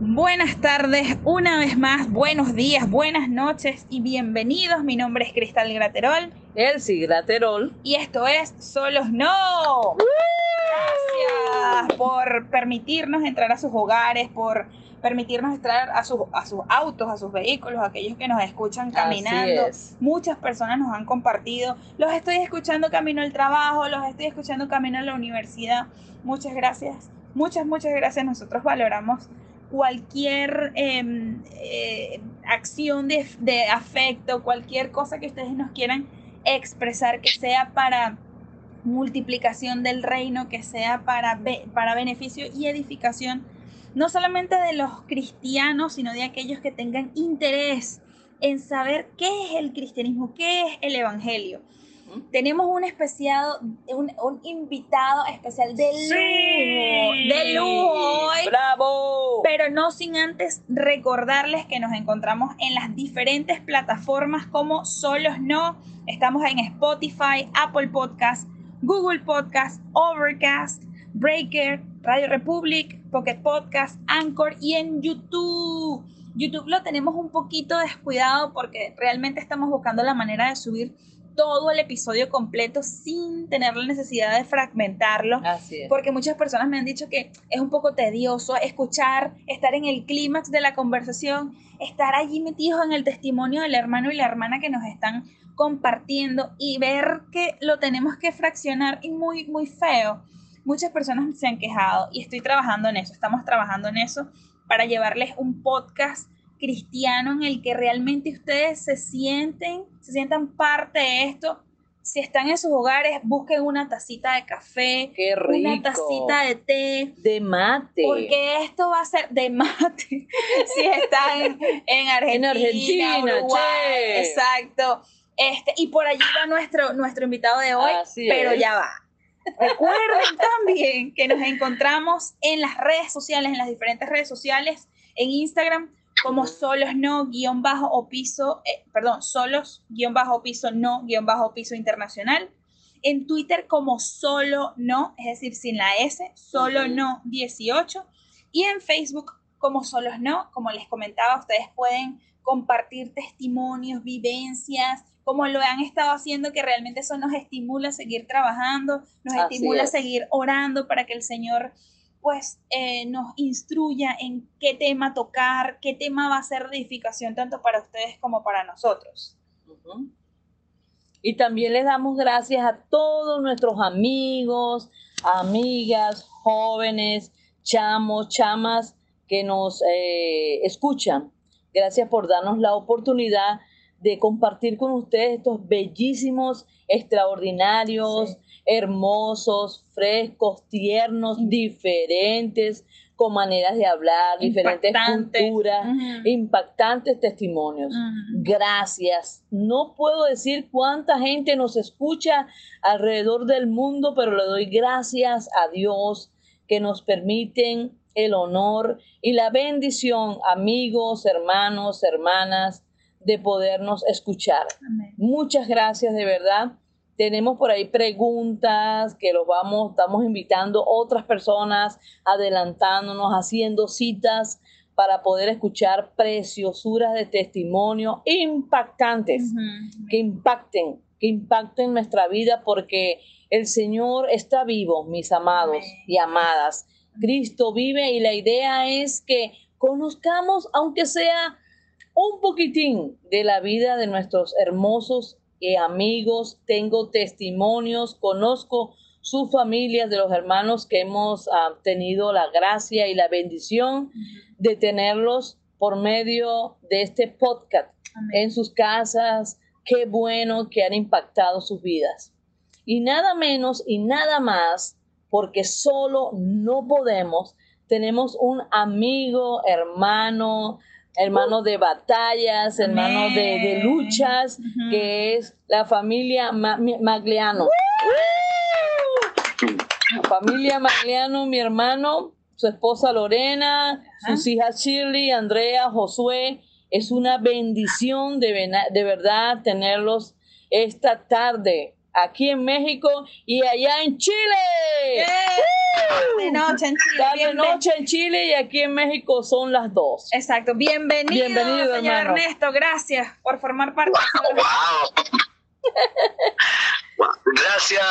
Buenas tardes, una vez más, buenos días, buenas noches y bienvenidos. Mi nombre es Cristal Graterol. Elsie Graterol. Y esto es Solos No. Gracias por permitirnos entrar a sus hogares, por permitirnos entrar a sus, a sus autos, a sus vehículos, aquellos que nos escuchan caminando. Muchas personas nos han compartido. Los estoy escuchando camino al trabajo, los estoy escuchando camino a la universidad. Muchas gracias. Muchas, muchas gracias. Nosotros valoramos cualquier em, eh, acción de, de, afecto, cualquier cosa que ustedes nos quieran expresar, que sea para multiplicación del reino, que sea para, para beneficio y edificación, no solamente de los cristianos, sino de aquellos que tengan interés en saber qué es el cristianismo, qué es el evangelio. Tenemos un especial, un, un invitado especial de lujo, de lujo hoy. ¡Bravo! Pero no sin antes recordarles que nos encontramos en las diferentes plataformas como Solos No. Estamos en Spotify, Apple Podcast, Google Podcast, Overcast, Breaker, Radio Republic, Pocket Podcast, Anchor y en YouTube. YouTube lo tenemos un poquito descuidado porque realmente estamos buscando la manera de subir todo el episodio completo sin tener la necesidad de fragmentarlo. Así es. Porque muchas personas me han dicho que es un poco tedioso escuchar, estar en el clímax de la conversación, estar allí metidos en el testimonio del hermano y la hermana que nos están compartiendo y ver que lo tenemos que fraccionar y muy, muy feo. Muchas personas se han quejado y estoy trabajando en eso, estamos trabajando en eso para llevarles un podcast cristiano en el que realmente ustedes se sienten, se sientan parte de esto. Si están en sus hogares, busquen una tacita de café, Qué rico. una tacita de té, De mate. porque esto va a ser de mate. si están en Argentina, Argentina, Uruguay, che. exacto. Este, y por allí va nuestro, nuestro invitado de hoy, Así pero es. ya va. Recuerden también que nos encontramos en las redes sociales, en las diferentes redes sociales, en Instagram como solos no guion bajo o piso, eh, perdón, solos guion bajo piso no guion bajo piso internacional. En Twitter como solo no, es decir, sin la S, solo no 18. Y en Facebook como solos no, como les comentaba, ustedes pueden compartir testimonios, vivencias, como lo han estado haciendo, que realmente eso nos estimula a seguir trabajando, nos Así estimula a seguir orando para que el Señor pues eh, nos instruya en qué tema tocar, qué tema va a ser de edificación tanto para ustedes como para nosotros. Y también les damos gracias a todos nuestros amigos, amigas, jóvenes, chamos, chamas que nos eh, escuchan. Gracias por darnos la oportunidad de compartir con ustedes estos bellísimos, extraordinarios, Sí. Hermosos, frescos, tiernos, diferentes, con maneras de hablar, diferentes Impactantes. culturas, impactantes testimonios. Gracias. No puedo decir cuánta gente nos escucha alrededor del mundo, pero le doy gracias a Dios que nos permiten el honor y la bendición, amigos, hermanos, hermanas, de podernos escuchar. Amén. Muchas gracias de verdad. Tenemos por ahí preguntas que los vamos, estamos invitando otras personas, adelantándonos, haciendo citas para poder escuchar preciosuras de testimonio impactantes, que impacten, que impacten nuestra vida porque el Señor está vivo, mis amados y amadas. Cristo vive y la idea es que conozcamos, aunque sea un poquitín de la vida de nuestros hermosos eh, amigos, tengo testimonios, conozco sus familias de los hermanos que hemos ah, tenido la gracia y la bendición de tenerlos por medio de este podcast Amén. en sus casas. Qué bueno que han impactado sus vidas. Y nada menos y nada más, porque solo no podemos, tenemos un amigo, hermano, hermano de batallas, hermano de, luchas, que es la familia Ma- Mi- Magliano. La familia Magliano, mi hermano, su esposa Lorena, sus hijas Shirley, Andrea, Josué. Es una bendición de verdad tenerlos esta tarde aquí en México y allá en Chile. De noche en Chile. Está de noche en Chile y aquí en México son las dos. Exacto. Bienvenido, Bienvenido, señor hermano. Ernesto. Gracias por formar parte. Wow. Gracias,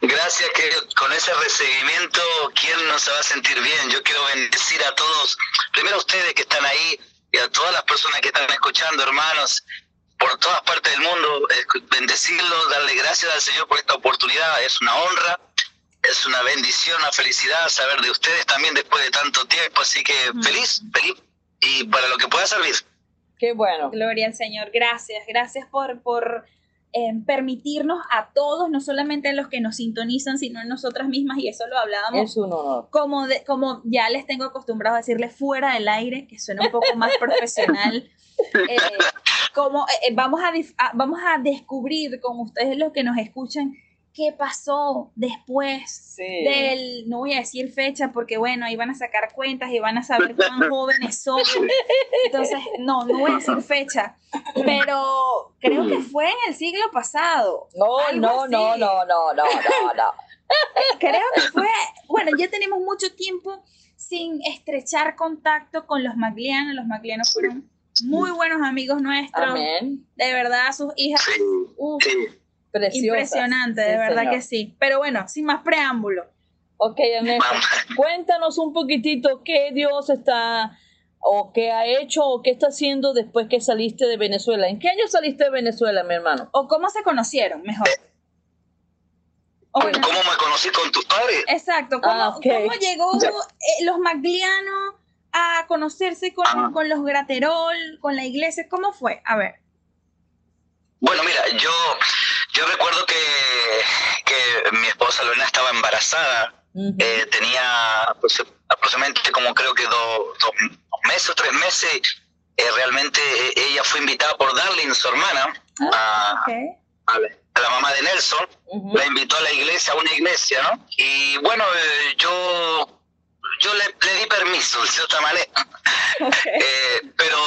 gracias que con ese recibimiento, ¿quién no se va a sentir bien? Yo quiero bendecir a todos, primero a ustedes que están ahí y a todas las personas que están escuchando, hermanos, por todas partes del mundo, bendecirlos, darle gracias al Señor por esta oportunidad, es una honra, es una bendición, una felicidad saber de ustedes también después de tanto tiempo, así que feliz, feliz y para lo que pueda servir. Qué bueno. Gloria al Señor. Gracias. Gracias por, por eh, permitirnos a todos, no solamente a los que nos sintonizan, sino a nosotras mismas, y eso lo hablábamos. Es un honor. Como, de, como ya les tengo acostumbrado a decirle fuera del aire, que suena un poco más profesional, eh, como eh, eh, vamos, a, vamos a descubrir con ustedes los que nos escuchan qué pasó después Sí. del, no voy a decir fecha porque bueno, ahí van a sacar cuentas y van a saber cuán jóvenes son. Entonces, no, no voy a decir fecha, pero creo que fue en el siglo pasado. No, no, así. no, no, no, no, no, no. Creo que fue, bueno, ya tenemos mucho tiempo sin estrechar contacto con los Maglianos. Los Maglianos fueron muy buenos amigos nuestros. Amén. De verdad, sus hijas, Sí, uf, sí. Impresionante, de Sí, verdad señor. que sí. Pero bueno, sin más preámbulo. Ok, Ernesto, cuéntanos un poquitito qué Dios está o qué ha hecho o qué está haciendo después que saliste de Venezuela. ¿En qué año saliste de Venezuela, mi hermano? O cómo se conocieron, mejor. O bueno, ¿Cómo me conocí con tus padres? exacto, ¿cómo, Ah, cómo llegó eh, los Maglianos a conocerse con, Ah. con los Graterol, con la iglesia? ¿Cómo fue? A ver. Bueno, mira, yo, yo recuerdo que, que mi esposa Lorena estaba embarazada, eh, tenía aproxi- aproximadamente como creo que do- dos meses o tres meses, eh, realmente eh, ella fue invitada por Darlene, su hermana, a, Ok. a la, a la mamá de Nelson, la invitó a la iglesia, a una iglesia, ¿no? Y bueno, eh, yo, yo le, le di permiso, de cierta manera. Eh, pero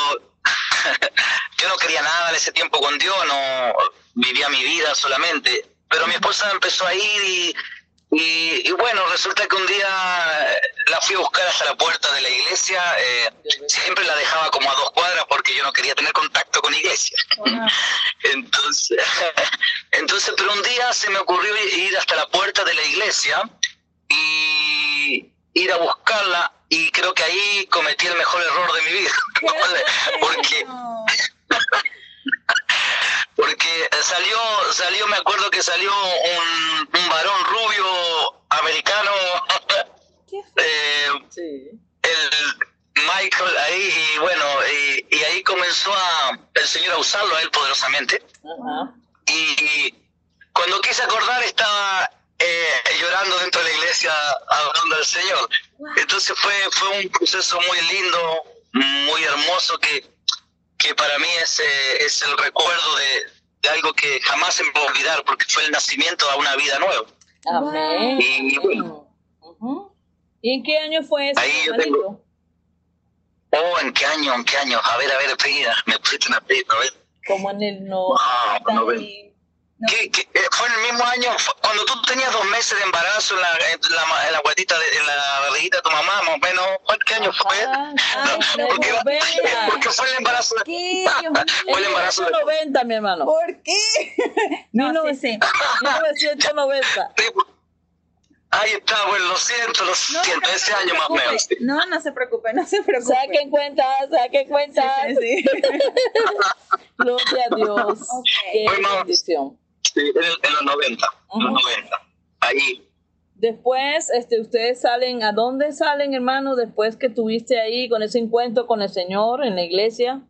yo no quería nada en ese tiempo con Dios, no vivía mi vida solamente. Pero mi esposa empezó a ir y, y, y bueno, resulta que un día la fui a buscar hasta la puerta de la iglesia. eh, siempre la dejaba como a dos cuadras porque yo no quería tener contacto con iglesia. Wow. Entonces, entonces, pero un día se me ocurrió ir hasta la puerta de la iglesia y ir a buscarla y creo que ahí cometí el mejor error de mi vida. porque porque salió salió me acuerdo que salió un, un varón rubio americano eh, Sí. el Michael ahí y bueno y, y ahí comenzó a el señor a usarlo a él poderosamente y cuando quise acordar estaba eh, llorando dentro de la iglesia adorando al Señor. Entonces fue, fue un proceso muy lindo, muy hermoso que, que para mí es, eh, es el recuerdo de, de algo que jamás se me va a olvidar porque fue el nacimiento a una vida nueva. Amén. Y bueno, Ujú. ¿Y en qué año fue eso, Ahí yo hermanito? oh, ¿en qué año? ¿En qué año? A ver, a ver, espera, me pusiste una pista, a ver. Como en el no. Ah, no, ven. No. ¿Qué- qué? Eh, fue en el mismo año, cuando tú tenías dos meses de embarazo en la, en la, en la guatita, de, en la barriguita de tu mamá, más o menos. ¿Cuál- ¿Qué año fue? Ajá. Ay, No, porque, noventa. porque fue el embarazo de... ¿Qué? Fue el embarazo de... 1990, mi hermano. ¿Por qué? No, sí, sí. 1990. Ahí está, bueno, lo siento, lo No, siento, no, ese no se año más o preocupe. menos. sí. No, no se preocupe, no se preocupe. Saquen cuenta, saquen cuenta. Sí, sí, sí. Gloria a Dios. Ok. Qué bendición. Sí, en, el- en los 90, en los Ujú. 90. Ahí. Después, este, ustedes salen, ¿a dónde salen, hermano? Después que tuviste ahí con ese encuentro con el Señor en la iglesia.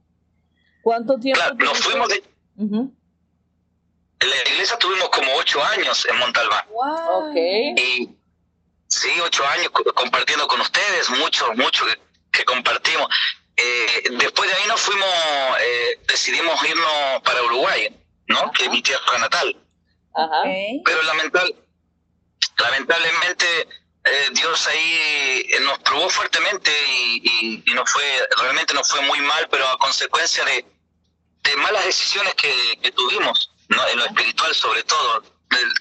¿Cuánto tiempo? Claro, nos fuimos de... En la iglesia tuvimos como ocho años en Montalbán. Wow. Y sí, ocho años co- compartiendo con ustedes, mucho, mucho que, que compartimos. Eh, después de ahí nos fuimos, eh, decidimos irnos para Uruguay, ¿no? Que es mi tierra natal. Ajá. Pero lamental, lamentablemente eh, Dios ahí eh, nos probó fuertemente y, y, y nos fue, realmente nos fue muy mal, pero a consecuencia de, de malas decisiones que, que tuvimos, ¿no? en lo espiritual sobre todo,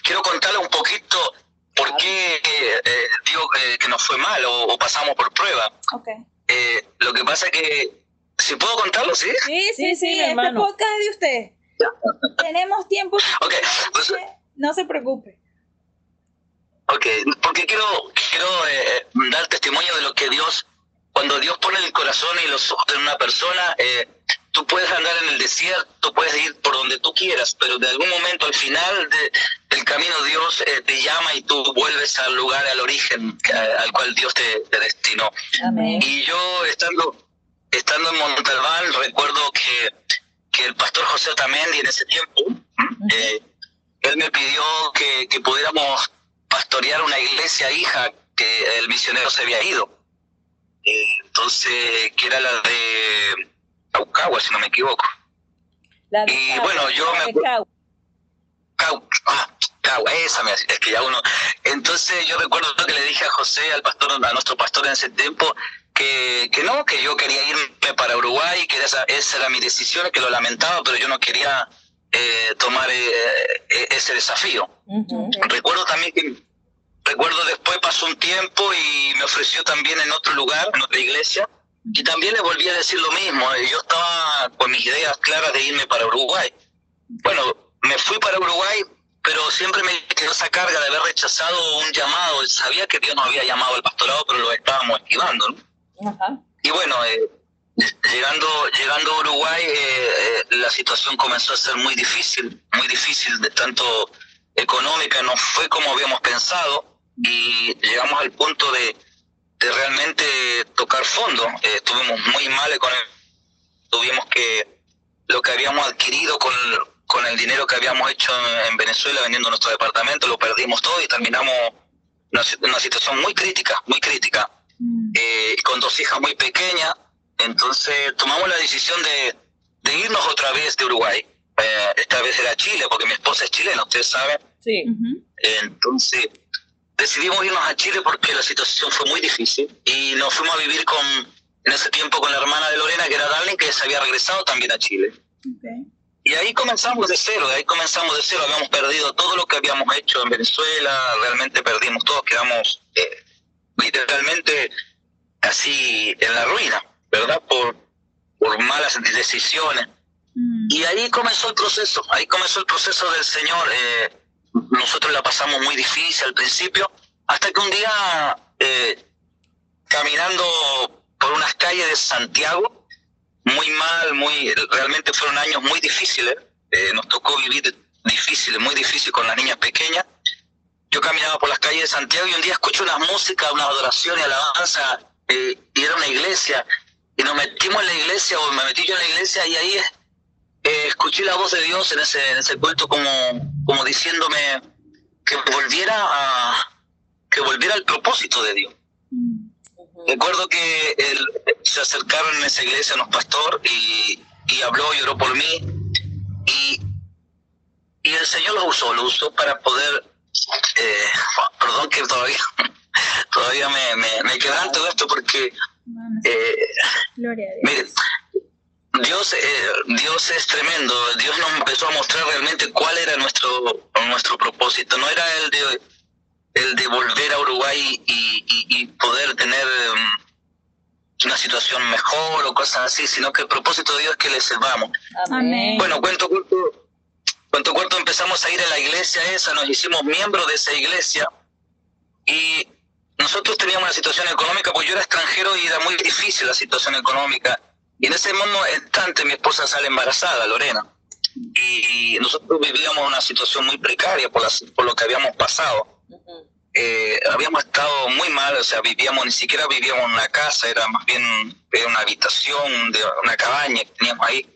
quiero contarle un poquito por qué eh, digo que nos fue mal o, pasamos por prueba. Okay. lo que pasa es que, si puedo contarlo, ¿sí? Sí, sí, sí, este podcast es de usted. Tenemos tiempo. Okay. Pues, no se preocupe. Ok, porque quiero, quiero dar testimonio de lo que Dios, cuando Dios pone el corazón y los ojos en una persona, eh, tú puedes andar en el desierto, puedes ir por donde tú quieras, pero de algún momento al final del camino Dios eh, te llama y tú vuelves al lugar, al origen al cual Dios te, destinó. Y yo estando, estando en Montalbán, recuerdo que, que el pastor José Otamendi en ese tiempo, eh, él me pidió que, que pudiéramos pastorear una iglesia hija que el misionero se había ido. Eh, entonces, que era la de Caucagua, si no me equivoco. y bueno, yo me Cau, ah, esa me, es que ya uno. Entonces yo recuerdo que le dije a José, al pastor, a nuestro pastor en ese tiempo, que, que no, que yo quería irme para Uruguay, que esa, esa era mi decisión, que lo lamentaba, pero yo no quería eh, tomar eh, eh, ese desafío. Recuerdo también que recuerdo después pasó un tiempo y me ofreció también en otro lugar, en otra iglesia, y también le volví a decir lo mismo. Yo estaba con mis ideas claras de irme para Uruguay. Bueno, me fui para Uruguay, pero siempre me quedó esa carga de haber rechazado un llamado. Sabía que Dios nos había llamado al pastorado, pero lo estábamos esquivando. Y bueno, llegando, llegando a Uruguay, eh, eh, la situación comenzó a ser muy difícil, muy difícil, de tanto económica, no fue como habíamos pensado y llegamos al punto de, de realmente tocar fondo. Eh, estuvimos muy mal con tuvimos que lo que habíamos adquirido con, con el dinero que habíamos hecho en, Venezuela vendiendo nuestro departamento, lo perdimos todo y terminamos una, una situación muy crítica, muy crítica, mm. eh, con dos hijas muy pequeñas. Entonces tomamos la decisión de, de irnos otra vez de Uruguay. Eh, esta vez era Chile, porque mi esposa es chilena, ustedes saben. Sí. Entonces decidimos irnos a Chile porque la situación fue muy difícil y nos fuimos a vivir con, en ese tiempo con la hermana de Lorena, que era Darling, que se había regresado también a Chile. Y ahí comenzamos de cero, ahí comenzamos de cero, habíamos perdido todo lo que habíamos hecho en Venezuela, realmente perdimos todo, quedamos eh, literalmente así en la ruina, ¿verdad? Por, por malas decisiones. Mm. Y ahí comenzó el proceso, ahí comenzó el proceso del Señor. Eh, nosotros la pasamos muy difícil al principio, hasta que un día, eh, caminando por unas calles de Santiago, muy mal, muy realmente fueron años muy difíciles, eh, nos tocó vivir difíciles, muy difícil con las niñas pequeñas. Yo caminaba por las calles de Santiago y un día escucho una música, una adoración y alabanza, eh, y era una iglesia, y nos metimos en la iglesia, o me metí yo en la iglesia, y ahí eh, escuché la voz de Dios en ese, en ese culto como, como diciéndome que volviera a que volviera al propósito de Dios. Recuerdo que él, se acercaron en esa iglesia unos pastor y, y habló y oró por mí y, y el Señor lo usó, lo usó para poder, eh, perdón que todavía, todavía me, me, me quebranto esto porque, eh, Gloria a Dios. Dios, eh, Dios es tremendo. Dios nos empezó a mostrar realmente cuál era nuestro, nuestro propósito. No era el de, el de volver a Uruguay y, y, poder tener um, una situación mejor o cosas así, sino que el propósito de Dios es que le servamos. Amén. Bueno, cuento corto, cuento corto, empezamos a ir a la iglesia esa, nos hicimos miembros de esa iglesia y nosotros teníamos una situación económica, pues yo era extranjero y era muy difícil la situación económica y en ese mismo instante mi esposa sale embarazada, Lorena. Y, nosotros vivíamos una situación muy precaria por, por lo que habíamos pasado. Eh, habíamos estado muy mal, o sea, vivíamos, ni siquiera vivíamos en una casa, era más bien una habitación, de una cabaña que teníamos ahí.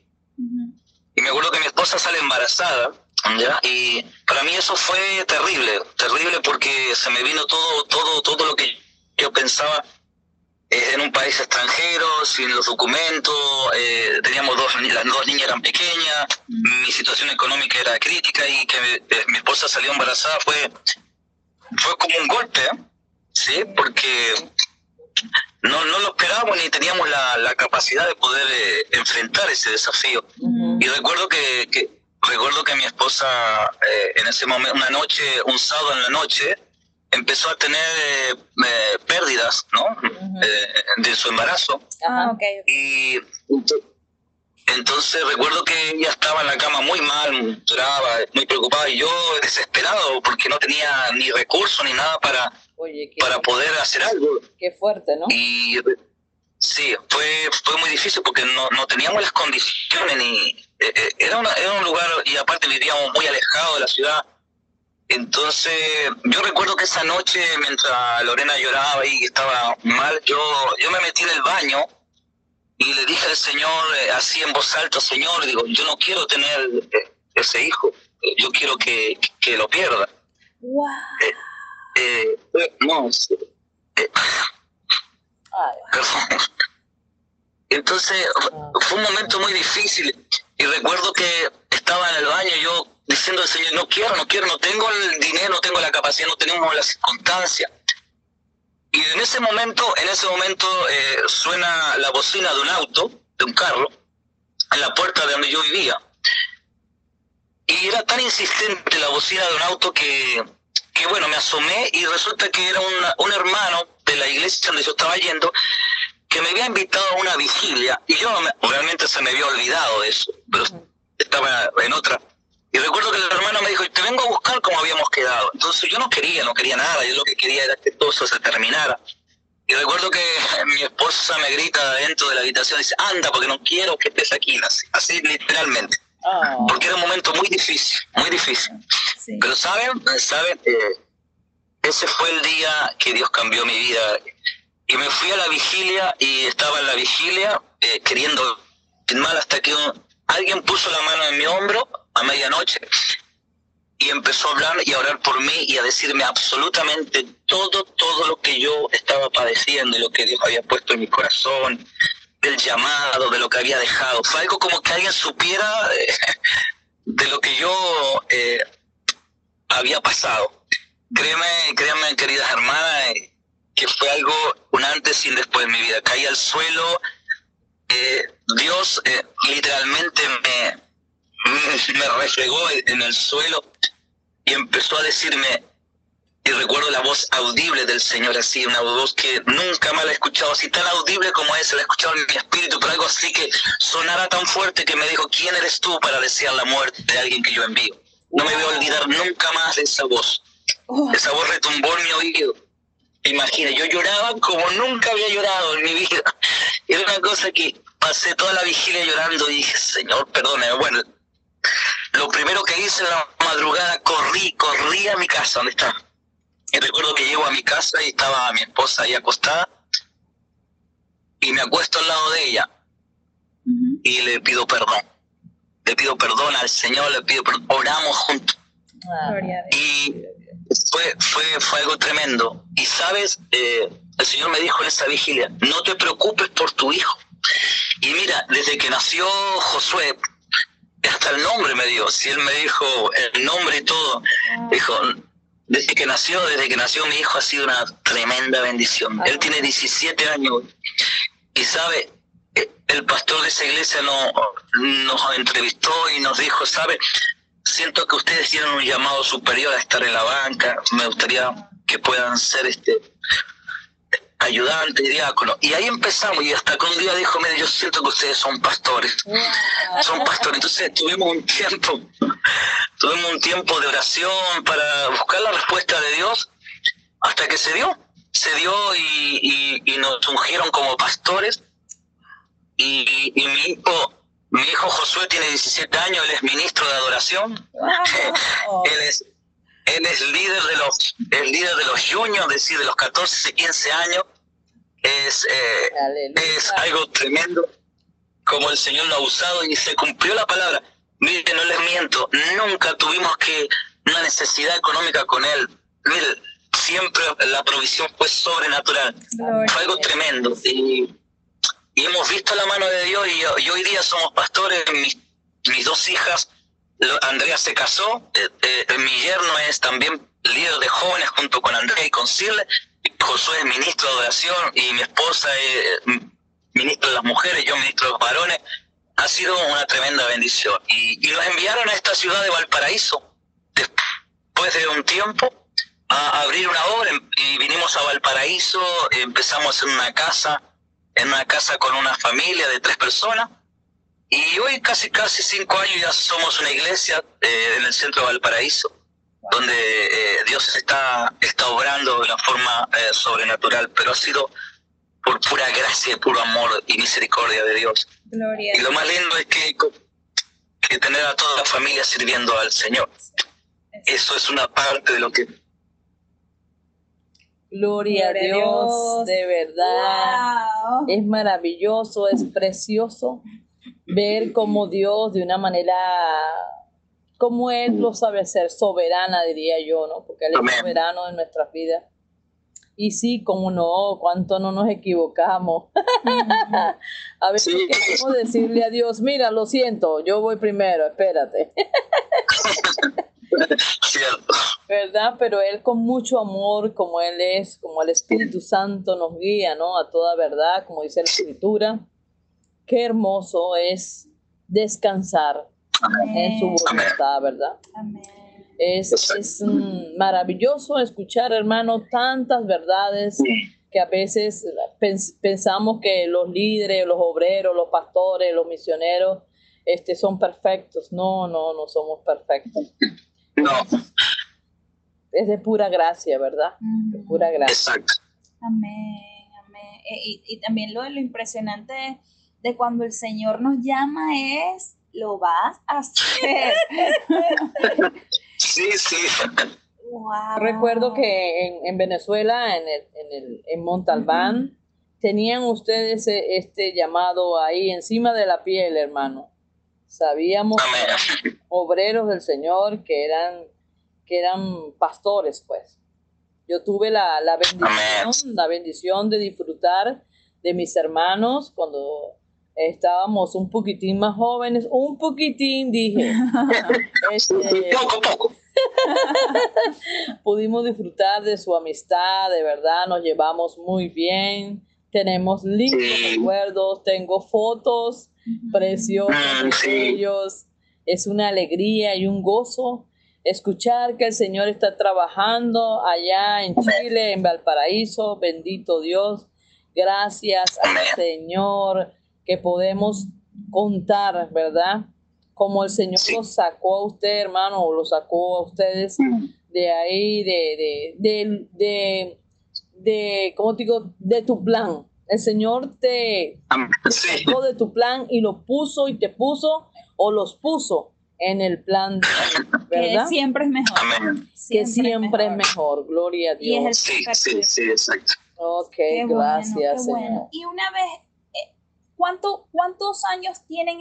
Y me acuerdo que mi esposa sale embarazada, ¿ya? Y para mí eso fue terrible, terrible porque se me vino todo, todo, todo lo que yo pensaba eh, en un país extranjero, sin los documentos, eh, teníamos dos, las dos niñas eran pequeñas, mi situación económica era crítica y que eh, mi esposa salió embarazada fue, fue como un golpe, ¿sí? Porque no, no lo esperábamos ni teníamos la, la capacidad de poder enfrentar ese desafío. Y recuerdo que, que recuerdo que mi esposa eh, en ese momento, una noche, un sábado en la noche, empezó a tener eh, eh, pérdidas, ¿no? Eh, de su embarazo. Ah, ok. Y ento- entonces recuerdo que ella estaba en la cama muy mal, lloraba, muy preocupada, y yo desesperado porque no tenía ni recursos ni nada para, Oye, qué, para poder hacer algo. qué fuerte, ¿no? Y sí, fue, fue muy difícil porque no, no teníamos las condiciones ni... eh, eh, era, una- era un lugar, y aparte vivíamos muy alejado de la ciudad. Entonces, yo recuerdo que esa noche, mientras Lorena lloraba y estaba mal, yo, yo me metí en el baño y le dije al Señor, eh, así en voz alta, Señor, digo, yo no quiero tener ese hijo, yo quiero que, que lo pierda. Eh, eh, no, eh, Ay. Entonces Ah. fue un momento muy difícil y recuerdo que estaba en el baño yo diciendo no quiero, no quiero, no tengo el dinero, no tengo la capacidad, no tenemos las circunstancias. Y en ese momento, en ese momento eh, suena la bocina de un auto, de un carro, en la puerta de donde yo vivía. Y era tan insistente la bocina de un auto que, que bueno, me asomé y resulta que era una- un hermano de la iglesia donde yo estaba yendo que me había invitado a una vigilia y yo me- realmente se me había olvidado de eso, pero estaba en otra. Y recuerdo que el hermano me dijo, te vengo a buscar como habíamos quedado. Entonces yo no quería, no quería nada, yo lo que quería era que todo eso se terminara. Y recuerdo que mi esposa me grita dentro de la habitación, dice, anda, porque no quiero que estés aquí, así, así literalmente. ah, Porque era un momento muy difícil, muy difícil. Sí. Pero saben, saben, Eh, ese fue el día que Dios cambió mi vida. Y me fui a la vigilia y estaba en la vigilia eh, queriendo mal hasta que alguien puso la mano en mi hombro a medianoche y empezó a hablar y a orar por mí y a decirme absolutamente todo, todo lo que yo estaba padeciendo y lo que Dios había puesto en mi corazón, del llamado, de lo que había dejado. Fue algo como que alguien supiera eh, de lo que yo eh, había pasado. Créeme, créanme, queridas hermanas, eh, que fue algo un antes y un después de mi vida. Caí al suelo, eh, Dios eh, literalmente me, me refregó en el suelo y empezó a decirme, y recuerdo la voz audible del Señor así, una voz que nunca más la he escuchado así, tan audible como esa, la he escuchado en mi espíritu, pero algo así que sonara tan fuerte que me dijo, ¿quién eres tú para desear la muerte de alguien que yo envío? No me voy a olvidar nunca más de esa voz. Esa voz retumbó en mi oído. Imagina, yo lloraba como nunca había llorado en mi vida. Era una cosa que pasé toda la vigilia llorando y dije, Señor, perdóname. Bueno, lo primero que hice en la madrugada, corrí, corrí a mi casa, ¿dónde está? Y recuerdo que llego a mi casa y estaba mi esposa ahí acostada y me acuesto al lado de ella y le pido perdón. Le pido perdón al Señor, le pido perdón. Oramos juntos. Gloria a Dios. Y fue, fue, fue algo tremendo. Y sabes, Eh, el Señor me dijo en esa vigilia, no te preocupes por tu hijo. Y mira, desde que nació Josué, hasta el nombre me dio. Si él me dijo el nombre y todo, dijo, desde que nació, desde que nació mi hijo ha sido una tremenda bendición. Él tiene 17 años y sabe, eh, el pastor de esa iglesia no, nos entrevistó y nos dijo, sabe, siento que ustedes tienen un llamado superior a estar en la banca, me gustaría que puedan ser este ayudante, diácono. Y ahí empezamos y hasta que un día dijo, mire, yo siento que ustedes son pastores son pastores. Entonces tuvimos un tiempo, tuvimos un tiempo de oración para buscar la respuesta de Dios hasta que se dio, se dio y, nos ungieron como pastores. Y, y mi hijo, mi hijo Josué tiene 17 años, él es ministro de adoración, Wow. él es él es líder de los el líder de los juniors, es decir, de los 14, 15 años. Es eh, es algo tremendo como el Señor lo ha usado y se cumplió la palabra. Mire, no les miento, nunca tuvimos que una necesidad económica con Él. Mire, siempre la provisión fue sobrenatural. Gloria Fue algo tremendo. Y, y hemos visto la mano de Dios y, y hoy día somos pastores. Mis, mis dos hijas, Andrea se casó, eh, eh, mi yerno es también líder de jóvenes junto con Andrea y con Cirle. Josué es ministro de adoración y mi esposa es eh, ministro de las mujeres, yo ministro de los varones. ha sido una tremenda bendición. Y, y nos enviaron a esta ciudad de Valparaíso después de un tiempo a abrir una obra y vinimos a Valparaíso, empezamos en una casa, en una casa con una familia de tres personas y hoy casi casi cinco años ya somos una iglesia eh, en el centro de Valparaíso donde eh, Dios está, está obrando de una forma eh, sobrenatural, pero ha sido por pura gracia, puro amor y misericordia de Dios. Gloria. Y lo más lindo es que, que tener a toda la familia sirviendo al Señor. Eso es una parte de lo que... Gloria, a Dios, de verdad. Es maravilloso, es precioso ver cómo Dios de una manera como Él lo sabe hacer, soberana diría yo, ¿no? Porque Él es soberano en nuestras vidas. Y sí, como no, cuánto no nos equivocamos. a veces queremos decirle a Dios, mira, lo siento, yo voy primero, espérate. ¿Verdad? Pero Él con mucho amor, como Él es, como el Espíritu Santo nos guía, ¿no? A toda verdad, como dice la Escritura. Qué hermoso es descansar en su voluntad, ¿verdad? Es, es maravilloso escuchar, hermano, tantas verdades que a veces pensamos que los líderes, los obreros, los pastores, los misioneros, este, son perfectos. No, no, no somos perfectos. No. Es de pura gracia, ¿verdad? De pura gracia. Exacto. Amén, amén. E, y, y, también lo, lo impresionante de cuando el Señor nos llama es lo vas a hacer. sí, sí. Recuerdo que en, en Venezuela, en, el, en, el, en Montalbán, tenían ustedes e, este llamado ahí encima de la piel, hermano. Sabíamos obreros del Señor que eran, que eran pastores, pues. Yo tuve la, la bendición, la bendición de disfrutar de mis hermanos cuando estábamos un poquitín más jóvenes, un poquitín, dije. este, poco, poco. pudimos disfrutar de su amistad, de verdad, nos llevamos muy bien, tenemos lindos recuerdos, tengo fotos mm, de ellos, es una alegría y un gozo escuchar que el Señor está trabajando allá en Chile, en Valparaíso, bendito Dios, gracias al Señor que podemos contar, ¿verdad? Como el Señor lo sacó a usted, hermano, o lo sacó a ustedes de ahí, de, de, de, de, ¿cómo te digo? De tu plan. El Señor te sacó de tu plan y lo puso y te puso o los puso en el plan, ¿verdad? Que siempre es mejor. que siempre es mejor. Gloria a Dios. sí, sí, sí, exacto. Ok, gracias, Señor. Y una vez ¿cuánto, ¿cuántos años tienen?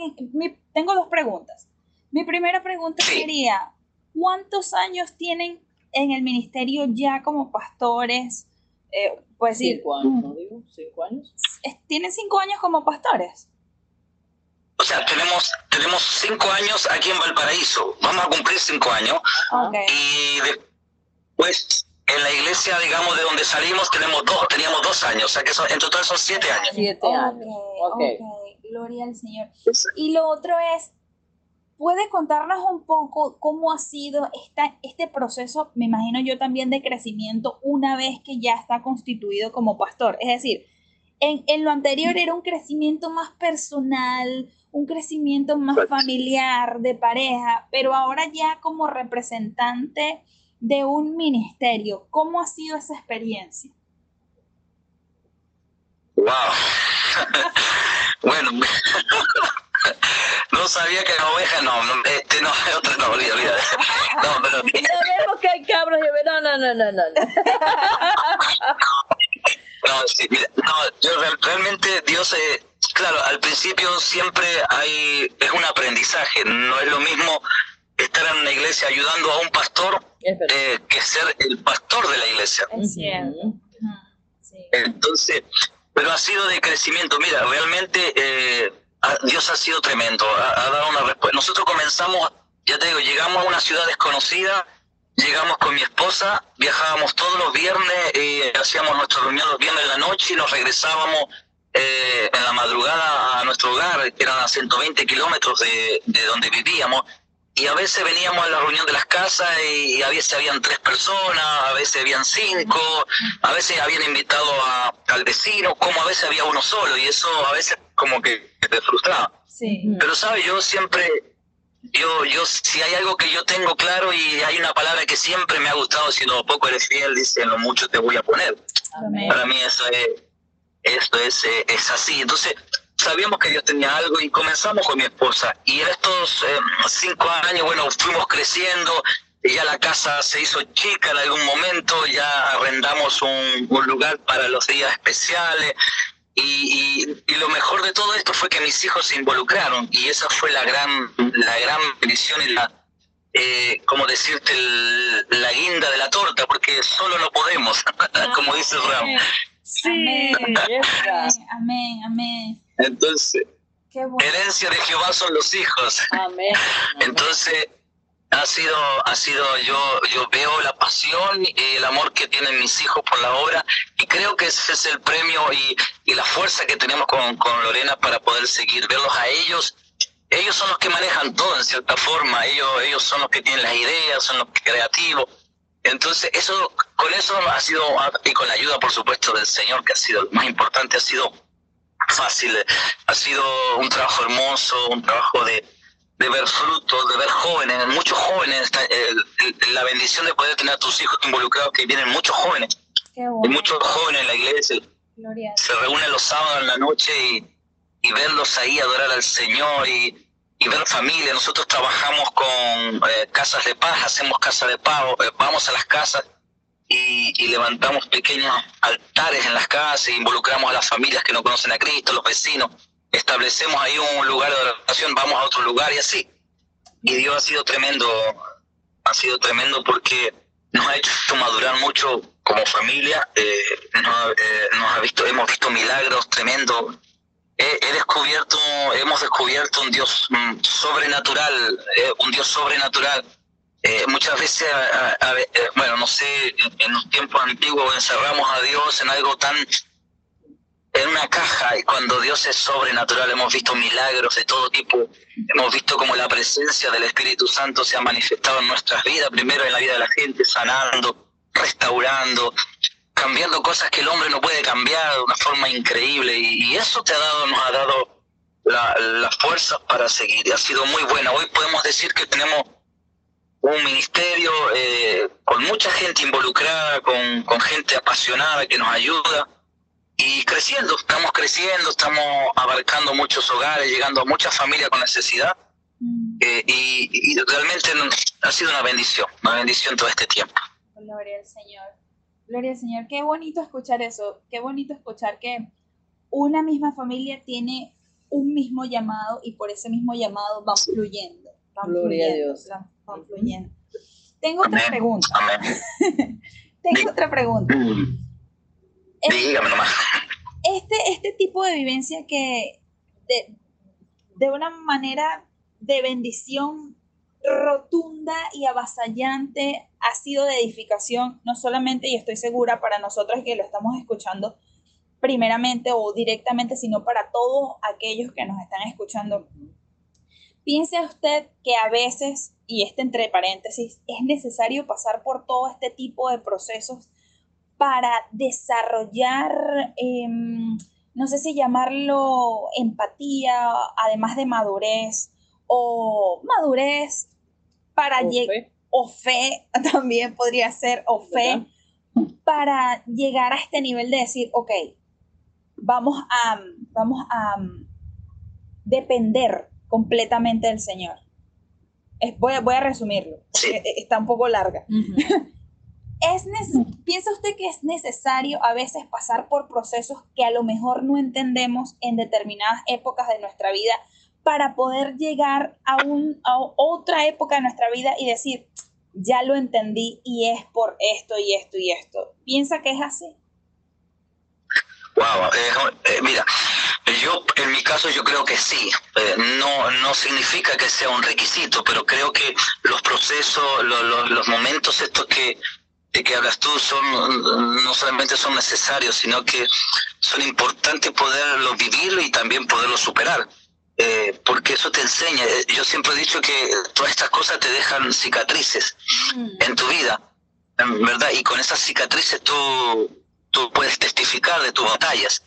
tengo dos preguntas. Mi primera pregunta sería, ¿cuántos años tienen en el ministerio ya como pastores? Eh, pues cinco años, ¿no digo? ¿Cinco años? ¿Tienen cinco años como pastores? O sea, tenemos, tenemos cinco años aquí en Valparaíso. Vamos a cumplir cinco años. Y después en la iglesia, digamos, de donde salimos, tenemos dos, teníamos dos años, o sea que en total son siete años. Siete años. Okay, Gloria al Señor. Y lo otro es, ¿puede contarnos un poco cómo ha sido esta, este proceso, me imagino yo también, de crecimiento una vez que ya está constituido como pastor? Es decir, en, en lo anterior era un crecimiento más personal, un crecimiento más familiar, de pareja, pero ahora ya como representante de un ministerio. ¿Cómo ha sido esa experiencia? Wow. bueno, no sabía que la oveja no, este no, otra no, olvida, olvida. No, pero. Sabemos que hay cabros y no, no, no, no, no. No, sí, mira, no, yo realmente Dios, eh, claro, al principio siempre hay, es un aprendizaje, no es lo mismo estar en una iglesia ayudando a un pastor eh, que ser el pastor de la iglesia. Es cierto. Entonces, pero ha sido de crecimiento. Mira, realmente eh, Dios ha sido tremendo, ha, dado una respuesta. Nosotros comenzamos, ya te digo, llegamos a una ciudad desconocida, llegamos con mi esposa, viajábamos todos los viernes, y hacíamos nuestra reunión los viernes en la noche y nos regresábamos eh, en la madrugada a, nuestro hogar, que eran a 120 kilómetros de, de donde vivíamos, y a veces veníamos a la reunión de las casas y, a veces habían tres personas, a veces habían cinco, a veces habían invitado al vecino, como a veces había uno solo, y eso a veces como que te frustraba. Sí. Pero, ¿sabes? Yo siempre, yo, yo, si hay algo que yo tengo claro y hay una palabra que siempre me ha gustado, si lo poco eres fiel, dice, en lo mucho te voy a poner. Amén. Para mí eso es, esto es, eh, es así. Entonces, sabíamos que Dios tenía algo y comenzamos con mi esposa. Y en estos eh, cinco años, bueno, fuimos creciendo. Ya la casa se hizo chica en algún momento, ya arrendamos un, un lugar para los días especiales. Y, y, y, lo mejor de todo esto fue que mis hijos se involucraron y esa fue la gran, la gran bendición y la, eh, como decirte, el, la guinda de la torta, porque solo no podemos, como dice Ram. Sí, amén, amén, amén. Entonces, bueno. herencia de Jehová son los hijos. Amén. Entonces, ha sido, ha sido, yo, yo veo la pasión y el amor que tienen mis hijos por la obra y creo que ese es el premio y, y la fuerza que tenemos con, con Lorena para poder seguir, verlos a ellos. Ellos son los que manejan todo en cierta forma, ellos, ellos son los que tienen las ideas, son los creativos. Entonces, eso, con eso ha sido, y con la ayuda, por supuesto, del Señor, que ha sido lo más importante, ha sido fácil, ha sido un trabajo hermoso, un trabajo de, de ver frutos, de ver jóvenes, muchos jóvenes, el, la bendición de poder tener a tus hijos involucrados, que vienen muchos jóvenes, bueno. y muchos jóvenes en la iglesia, Gloria. se reúnen los sábados en la noche y, y verlos ahí adorar al Señor y, y ver familia. Nosotros trabajamos con eh, casas de paz, hacemos casas de paz, eh, vamos a las casas y, y, levantamos pequeños altares en las casas, involucramos a las familias que no conocen a Cristo, los vecinos, establecemos ahí un lugar de oración, vamos a otro lugar y así. Y Dios ha sido tremendo, ha sido tremendo porque nos ha hecho madurar mucho como familia, eh, nos, eh, nos, ha visto, hemos visto milagros tremendos. He, he, descubierto, hemos descubierto un Dios mm, sobrenatural, eh, un Dios sobrenatural eh, muchas veces, a, a, a, bueno, no sé, en, los tiempos antiguos encerramos a Dios en algo tan, en una caja, y cuando Dios es sobrenatural hemos visto milagros de todo tipo, hemos visto como la presencia del Espíritu Santo se ha manifestado en nuestras vidas, primero en la vida de la gente, sanando, restaurando, cambiando cosas que el hombre no puede cambiar de una forma increíble, y, eso te ha dado, nos ha dado la, la fuerza para seguir, ha sido muy buena. Hoy podemos decir que tenemos un ministerio eh, con mucha gente involucrada, con, gente apasionada que nos ayuda y creciendo, estamos creciendo, estamos abarcando muchos hogares, llegando a muchas familias con necesidad mm. eh, y, y, realmente ha sido una bendición, una bendición todo este tiempo. Gloria al Señor, gloria al Señor, qué bonito escuchar eso, qué bonito escuchar que una misma familia tiene un mismo llamado y por ese mismo llamado van fluyendo. Van Gloria fluyendo, a Dios. Van, van fluyendo. Tengo otra Amén. pregunta. Amén. Tengo otra pregunta. Dígame nomás. Este, este tipo de vivencia que de, de una manera de bendición rotunda y avasallante ha sido de edificación, no solamente, y estoy segura, para nosotros que lo estamos escuchando primeramente o directamente, sino para todos aquellos que nos están escuchando. Piense usted que a veces, y este entre paréntesis, es necesario pasar por todo este tipo de procesos para desarrollar, eh, no sé si llamarlo empatía, además de madurez, o madurez para llegar, fe. o fe también podría ser, o fe, ¿Verdad? para llegar a este nivel de decir, ok, vamos a, vamos a depender completamente del Señor. Voy, a, voy a resumirlo, Sí. porque está un poco larga. Es ¿Piensa usted que es necesario a veces pasar por procesos que a lo mejor no entendemos en determinadas épocas de nuestra vida para poder llegar a, un, a otra época de nuestra vida y decir, ya lo entendí y es por esto y esto y esto? ¿Piensa que es así? Wow, eh, eh, mira, yo en mi caso yo creo que sí. Eh, no, no significa que sea un requisito, pero creo que los procesos, lo- los momentos estos que de que hablas tú son no solamente son necesarios, sino que son importantes poderlo vivir y también poderlo superar. Eh, porque eso te enseña. Eh, yo siempre he dicho que todas estas cosas te dejan cicatrices mm. en tu vida, ¿verdad? Y con esas cicatrices tú, tú puedes testificar de tus batallas.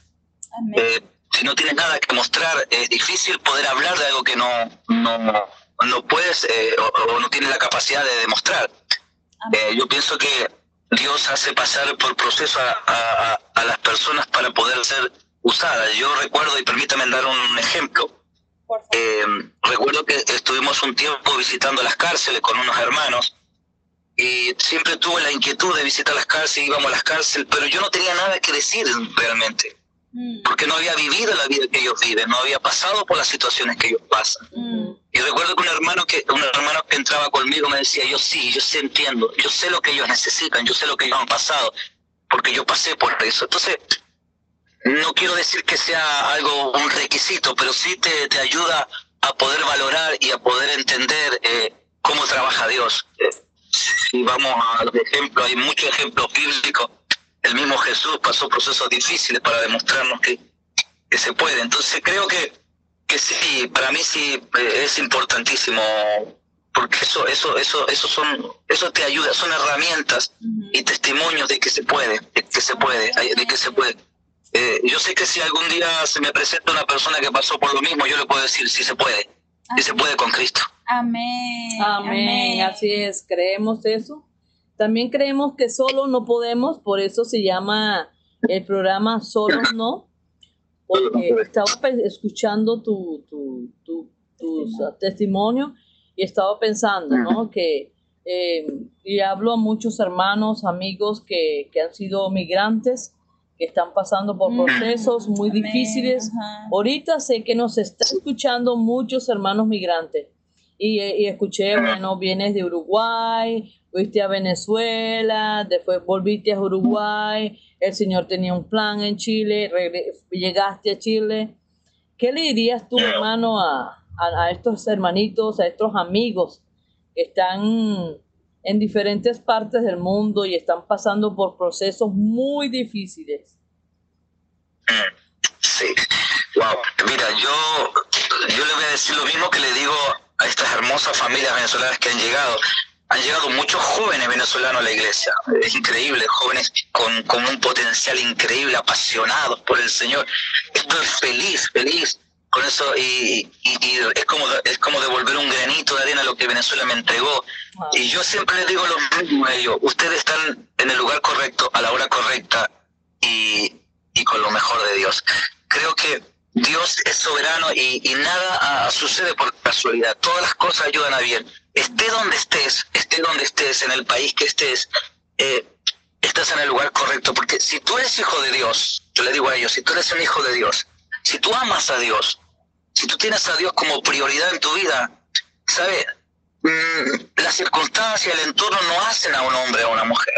Eh, si no tienes nada que mostrar, es difícil poder hablar de algo que no, no, no puedes o, no tienes la capacidad de demostrar. yo pienso que Dios hace pasar por proceso a, a, las personas para poder ser usadas. Yo recuerdo, y permítame dar un ejemplo, eh, recuerdo que estuvimos un tiempo visitando las cárceles con unos hermanos y siempre tuve la inquietud de visitar las cárceles, íbamos a las cárceles, pero yo no tenía nada que decir realmente, mm. porque no había vivido la vida que ellos viven, no había pasado por las situaciones que ellos pasan. Mm. Y recuerdo que un hermano que un hermano que entraba conmigo me decía, yo sí, yo sé, entiendo, yo sé lo que ellos necesitan, yo sé lo que ellos han pasado, porque yo pasé por eso. Entonces, no quiero decir que sea algo, un requisito, pero sí te, te ayuda a poder valorar y a poder entender eh, cómo trabaja Dios. si vamos a los ejemplos, hay muchos ejemplos bíblicos. El mismo Jesús pasó procesos difíciles para demostrarnos que, que se puede. Entonces creo que, que sí, para mí sí eh, es importantísimo porque eso eso eso eso son eso te ayuda son herramientas y testimonios de que se puede de que se puede de que se puede eh, yo sé que si algún día se me presenta una persona que pasó por lo mismo, yo le puedo decir si se puede, si se puede con Cristo. Amén. Amén. Así es, creemos eso. También creemos que solo no podemos, por eso se llama el programa Solo No, porque estaba escuchando tu, tu, tu, tus testimonios y estaba pensando, ¿no? Que, eh, y hablo a muchos hermanos, amigos que, que han sido migrantes que están pasando por procesos muy difíciles. Ahorita sé que nos está escuchando muchos hermanos migrantes. Y, y, escuché, bueno, vienes de Uruguay, fuiste a Venezuela, después volviste a Uruguay, el Señor tenía un plan en Chile, llegaste a Chile. ¿Qué le dirías tú, hermano, a, a, a estos hermanitos, a estos amigos que están en diferentes partes del mundo y están pasando por procesos muy difíciles. Sí, wow. Mira, yo, yo le voy a decir lo mismo que le digo a estas hermosas familias venezolanas que han llegado. Han llegado muchos jóvenes venezolanos a la iglesia. Es increíble, jóvenes con, con un potencial increíble, apasionados por el Señor. Estoy feliz, feliz. Con eso y, es como es como devolver un granito de arena a lo que Venezuela me entregó. Y yo siempre les digo lo mismo a ellos. Ustedes están en el lugar correcto a la hora correcta y, con lo mejor de Dios. Creo que Dios es soberano y, nada ah, sucede por casualidad. Todas las cosas ayudan a bien esté donde estés esté donde estés en el país que estés eh, estás en el lugar correcto porque si tú eres hijo de Dios yo le digo a ellos si tú eres un hijo de Dios si tú amas a Dios, si tú tienes a Dios como prioridad en tu vida, ¿sabes? Mm, las circunstancias, el entorno no hacen a un hombre o a una mujer.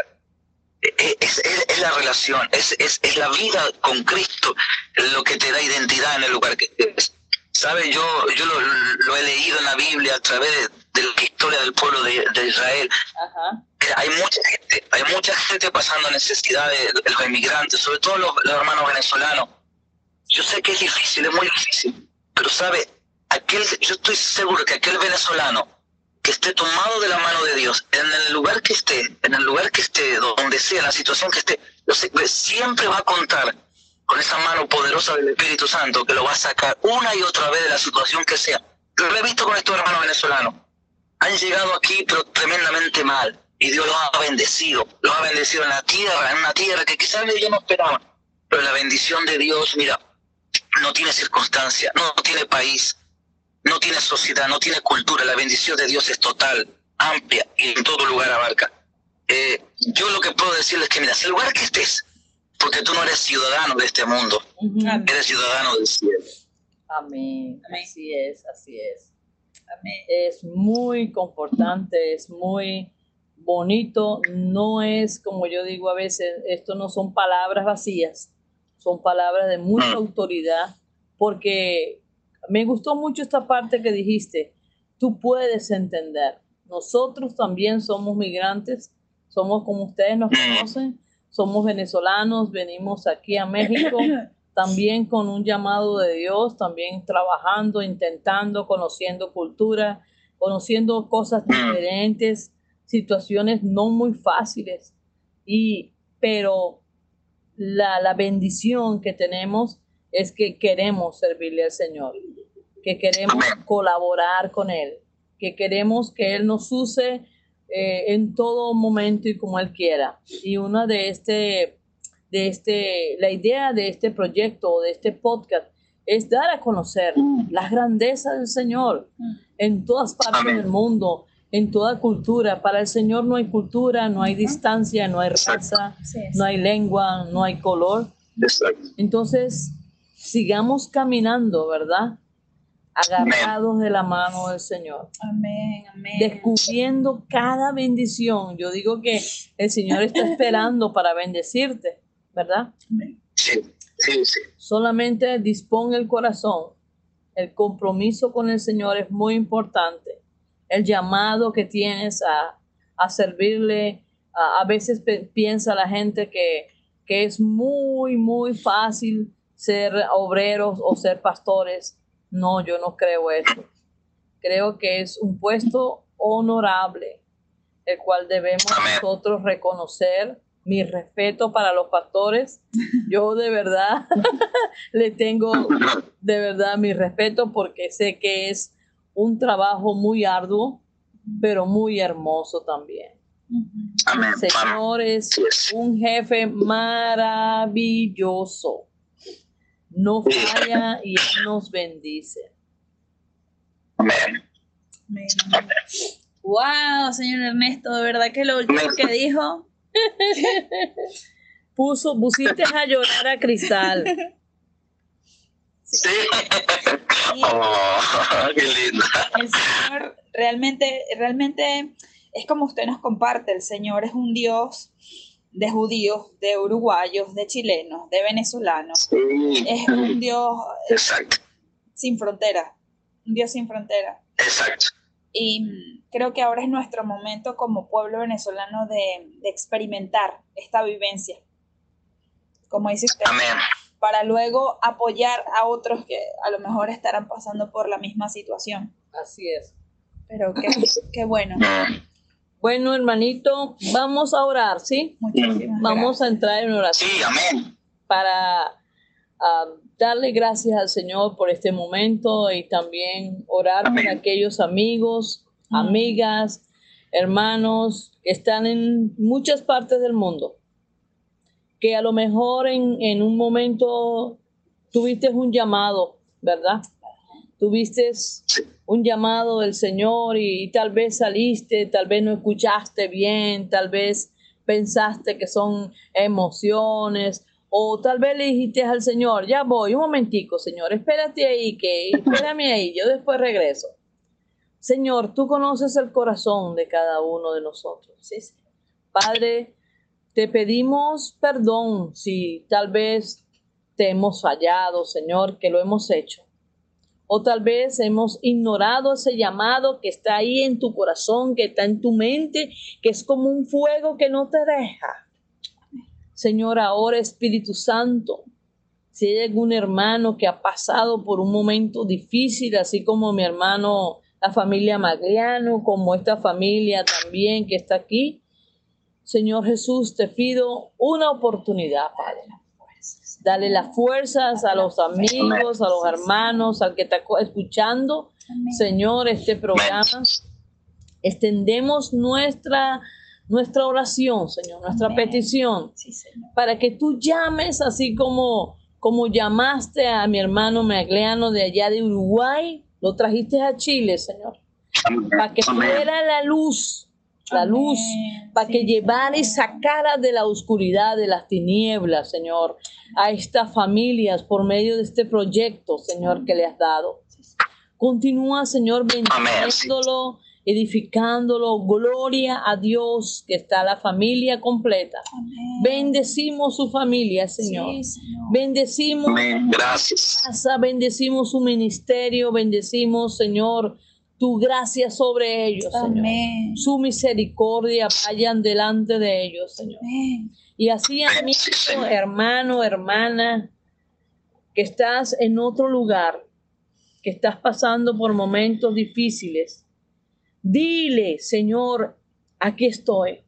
E, e, es, la relación, es, la vida con Cristo lo que te da identidad en el lugar que estés. ¿Sabes? Yo, yo lo, he leído en la Biblia a través de, la historia del pueblo de, Israel. Hay mucha gente, hay mucha gente pasando necesidades, los inmigrantes, sobre todo los hermanos venezolanos yo sé que es difícil, es muy difícil, pero sabe, aquel, yo estoy seguro que aquel venezolano que esté tomado de la mano de Dios, en el lugar que esté, en el lugar que esté, donde sea, en la situación que esté, yo sé que siempre va a contar con esa mano poderosa del Espíritu Santo que lo va a sacar una y otra vez de la situación que sea. Lo he visto con estos hermanos venezolanos. Han llegado aquí, pero tremendamente mal. Y Dios los ha bendecido. Los ha bendecido en la tierra, en una tierra que quizás ellos no esperaban. Pero la bendición de Dios, mira, no tiene circunstancia, no tiene país, no tiene sociedad, no tiene cultura. La bendición de Dios es total, amplia y en todo lugar abarca. Eh, yo lo que puedo decirles es que, mira, el lugar que estés, porque tú no eres ciudadano de este mundo, eres ciudadano del cielo. Amén. Así es, así es. Es muy confortante, es muy bonito. No es como yo digo a veces, esto no son palabras vacías son palabras de mucha mm. autoridad, porque me gustó mucho esta parte que dijiste, tú puedes entender, nosotros también somos migrantes, Somos como ustedes nos Mm. conocen, somos venezolanos, venimos aquí a México también con un llamado de Dios, también trabajando, intentando, conociendo cultura, conociendo cosas diferentes, situaciones no muy fáciles. Y, pero la, la bendición que tenemos es que queremos servirle al Señor, que queremos colaborar con Él, que queremos que Él nos use eh, en todo momento y como Él quiera. Y una de este, de este, la idea de este proyecto, de este podcast, es dar a conocer las grandezas del Señor en todas partes Amén. del mundo, en toda cultura. Para el Señor no hay cultura, no hay distancia, no hay Exacto. raza, no hay lengua, no hay color. Exacto. Entonces, sigamos caminando, ¿verdad? Agarrados de la mano del Señor, Amén, amén. descubriendo cada bendición. Yo digo que el Señor está esperando para bendecirte, ¿verdad? Sí, sí, sí. Solamente dispone el corazón. El compromiso con el Señor es muy importante. El llamado que tienes a, a servirle. A, a veces piensa la gente que, que es muy, muy fácil ser obreros o ser pastores. No, yo no creo eso. Creo que es un puesto honorable, el cual debemos nosotros reconocer. Mi respeto para los pastores. Yo de verdad le tengo de verdad mi respeto porque sé que es un trabajo muy arduo, pero muy hermoso también. Amén. Señor es un jefe maravilloso. No falla y Él nos bendice. Amén. Wow, señor Ernesto, de verdad que lo último que dijo, Puso, pusiste a llorar a Cristal. Sí. Oh, qué lindo. el Señor realmente, realmente es como usted nos comparte, el Señor es un Dios de judíos, de uruguayos, de chilenos, de venezolanos. Sí. Es un Dios Exacto. sin frontera, un Dios sin frontera. Exacto. Y mm, creo que ahora es nuestro momento como pueblo venezolano de, de experimentar esta vivencia, como dice usted, Amén. para luego apoyar a otros que a lo mejor estarán pasando por la misma situación. Así es. Pero qué, qué bueno. Bueno, hermanito, vamos a orar, ¿sí? Muchísimas Vamos a entrar en oración. Sí, amén. para ah, darle gracias al Señor por este momento y también orar por Amén. aquellos amigos, Mm. amigas, hermanos que están en muchas partes del mundo, que a lo mejor en, en un momento tuviste un llamado, ¿verdad? Tuviste un llamado del Señor y, y tal vez saliste, tal vez no escuchaste bien, tal vez pensaste que son emociones o tal vez le dijiste al Señor, ya voy, un momentico, Señor, espérate ahí, que espérame ahí, yo después regreso. Señor, tú conoces el corazón de cada uno de nosotros. Sí. Padre, te pedimos perdón si tal vez te hemos fallado, Señor, que lo hemos hecho. O tal vez hemos ignorado ese llamado que está ahí en tu corazón, que está en tu mente, que es como un fuego que no te deja. Señor, ahora Espíritu Santo, si hay algún hermano que ha pasado por un momento difícil, así como mi hermano, la familia Magliano, como esta familia también que está aquí, Señor Jesús, te pido una oportunidad, Padre. Dale las fuerzas a los amigos, a los hermanos, al que está escuchando. Señor, este programa. Extendemos nuestra, nuestra oración, Señor, nuestra Amén. petición Sí, Señor. para que tú llames así como, como llamaste a mi hermano Meagleano de allá de Uruguay, lo trajiste a Chile, Señor, para que Amén. fuera la luz, la Amén. luz, para Sí, que llevara y sacara de la oscuridad, de las tinieblas, Señor, a estas familias por medio de este proyecto, Señor, que le has dado. Continúa, Señor, bendiciéndolo, edificándolo. Gloria a Dios, que está la familia completa. Amén. Bendecimos su familia, Señor. Sí, Señor. Bendecimos Amén. Gracias. casa, bendecimos su ministerio, bendecimos, Señor, tu gracia sobre ellos, Señor. Su misericordia vayan delante de ellos, Señor. Amén. Y así, amigo, Sí, Señor. hermano, hermana, que estás en otro lugar, que estás pasando por momentos difíciles, dile, Señor, aquí estoy.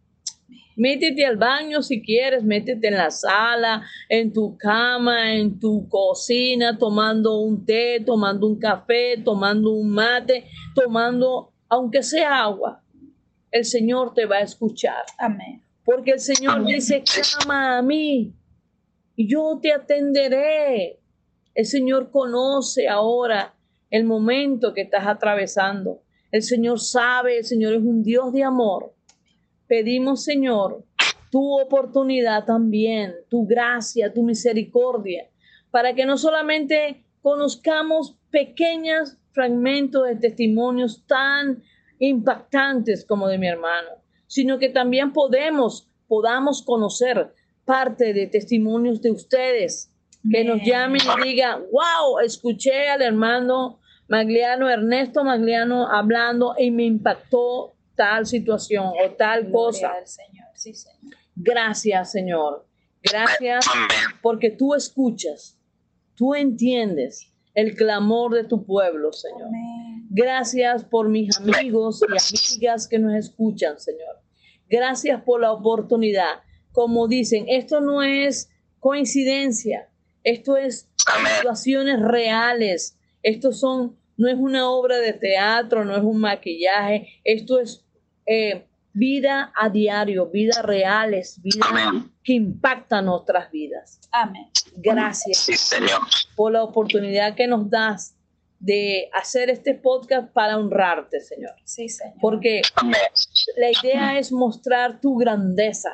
Métete al baño si quieres, métete en la sala, en tu cama, en tu cocina, tomando un té, tomando un café, tomando un mate, tomando, aunque sea agua. El Señor te va a escuchar. Amén. Porque el Señor dice, clama a mí y yo te atenderé. El Señor conoce ahora el momento que estás atravesando. El Señor sabe, el Señor es un Dios de amor. Pedimos, Señor, tu oportunidad también, tu gracia, tu misericordia, para que no solamente conozcamos pequeños fragmentos de testimonios tan impactantes como de mi hermano, sino que también podemos, podamos conocer parte de testimonios de ustedes, que nos llamen y digan, wow, escuché al hermano Magliano, Ernesto Magliano hablando y me impactó tal situación o tal cosa. Gloria Señor. Sí, Señor. Gracias, Señor. Gracias porque tú escuchas, tú entiendes el clamor de tu pueblo, Señor. Gracias por mis amigos y amigas que nos escuchan, Señor. Gracias por la oportunidad. Como dicen, esto no es coincidencia, esto es situaciones reales. Esto son, no es una obra de teatro, no es un maquillaje, esto es eh, vida a diario, vidas reales, vida Amén. que impactan nuestras vidas. Amén. Gracias Sí, Señor. por la oportunidad que nos das de hacer este podcast para honrarte, Señor. Sí, Señor. Porque Amén. la idea es mostrar tu grandeza.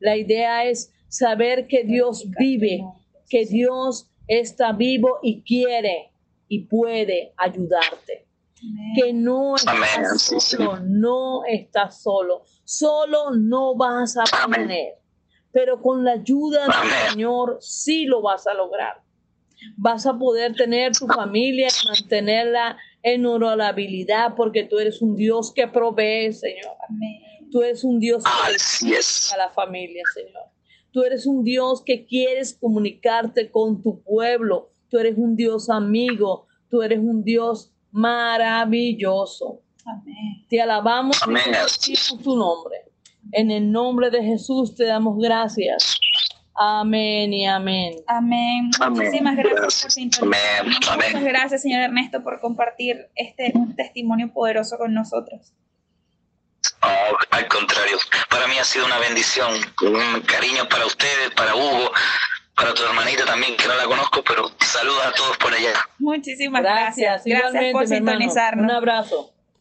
La idea es saber que Dios vive, que Dios está vivo y quiere y puede ayudarte. Amén. Que no Amén. estás Sí, sí. solo, no estás solo. Solo no vas a Amén. tener. Pero con la ayuda del Amén. Señor sí lo vas a lograr. Vas a poder tener tu familia y mantenerla en honorabilidad porque tú eres un Dios que provee, Señor. Amén. Tú eres un Dios que a la familia, Señor. Tú eres un Dios que quieres comunicarte con tu pueblo. Tú eres un Dios amigo. Tú eres un Dios maravilloso. Amén. Te alabamos y Amén. bendecimos tu nombre. En el nombre de Jesús te damos gracias. Amén y amén. Amén. Amén. Muchísimas gracias por Gracias. sintonizarnos. Amén. Muchas gracias, señor Ernesto, por compartir este testimonio poderoso con nosotros. Oh, al contrario, para mí ha sido una bendición, un cariño para ustedes, para Hugo, para tu hermanita también, que no la conozco, pero saludos a todos por allá. Muchísimas gracias. Gracias, por sintonizarnos. Un abrazo.